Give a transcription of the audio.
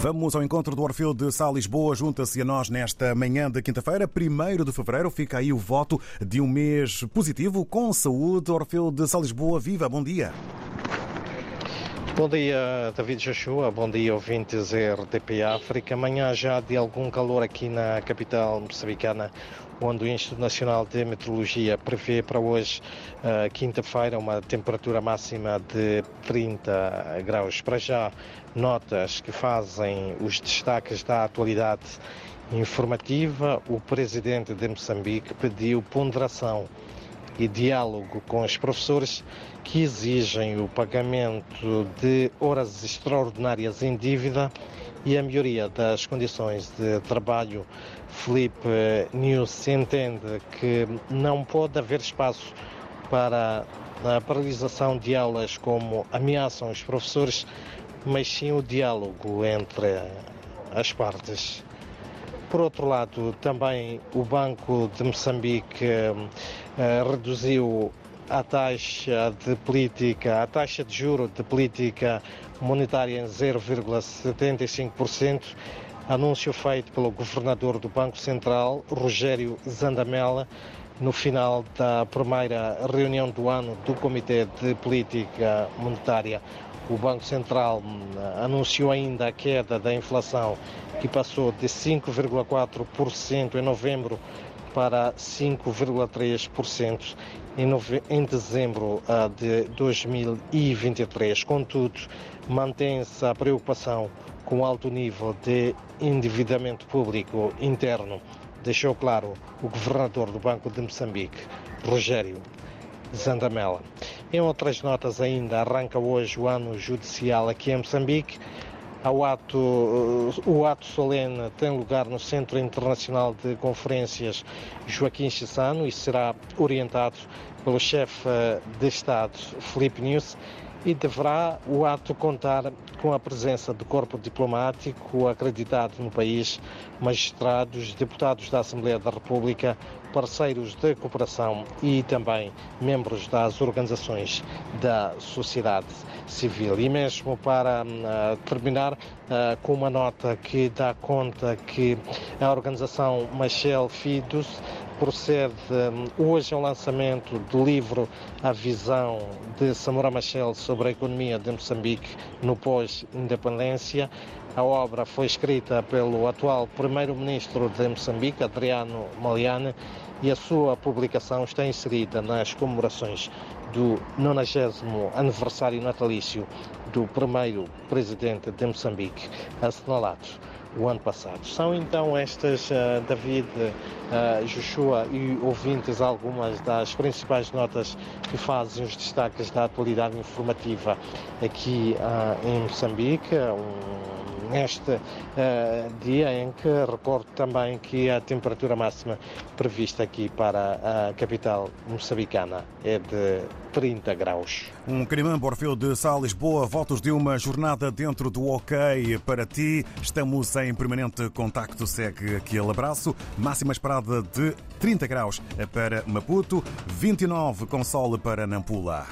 Vamos ao encontro do Orfeu de Sá Lisboa. Junta-se a nós nesta manhã de quinta-feira, 1 de fevereiro. Fica aí o voto de um mês positivo com saúde. Orfeu de Sá Lisboa, viva, bom dia. Bom dia, David Joshua. Bom dia, ouvintes RDP África. Amanhã já de algum calor aqui na capital moçambicana, onde o Instituto Nacional de Meteorologia prevê para hoje, uh, quinta-feira, uma temperatura máxima de 30 graus. Para já, notas que fazem os destaques da atualidade informativa. O presidente de Moçambique pediu ponderação e diálogo com os professores que exigem o pagamento de horas extraordinárias em dívida e a melhoria das condições de trabalho. Felipe News entende que não pode haver espaço para a paralisação de aulas como ameaçam os professores, mas sim o diálogo entre as partes. Por outro lado, também o Banco de Moçambique uh, reduziu a taxa de política, a taxa de juro de política monetária em 0,75%, anúncio feito pelo governador do Banco Central, Rogério Zandamela, no final da primeira reunião do ano do Comitê de Política Monetária. O Banco Central hum, anunciou ainda a queda da inflação, que passou de 5,4% em novembro para 5,3% em, dezembro ah, de 2023. Contudo, mantém-se a preocupação com o alto nível de endividamento público interno, deixou claro o governador do Banco de Moçambique, Rogério Zandamela. Em outras notas ainda, arranca hoje o ano judicial aqui em Moçambique. Ao ato, o ato solene tem lugar no Centro Internacional de Conferências Joaquim Chissano e será orientado pelo chefe de Estado, Felipe Nunes, e deverá o ato contar com a presença do corpo diplomático acreditado no país, magistrados, deputados da Assembleia da República, parceiros de cooperação e também membros das organizações da sociedade civil. E mesmo para uh, terminar uh, com uma nota que dá conta que a organização Machel Fidus procede hum, hoje ao lançamento do livro A Visão de Samora Machel sobre a economia de Moçambique no pós-independência. A obra foi escrita pelo atual primeiro-ministro de Moçambique, Adriano Maliane, e a sua publicação está inserida nas comemorações do 90 aniversário natalício do primeiro presidente de Moçambique, assinalado o ano passado. São então estas, uh, David, uh, Joshua e ouvintes, algumas das principais notas que fazem os destaques da atualidade informativa aqui uh, em Moçambique. Um, neste uh, dia em que recordo também que a temperatura máxima prevista aqui para a capital moçambicana é de 30 graus. Um Carimambo Orfeu de Sá, Lisboa, votos de uma jornada dentro do OK para ti. Estamos em permanente contacto, segue aquele abraço. Máxima esperada de 30 graus para Maputo, 29 com sol para Nampula.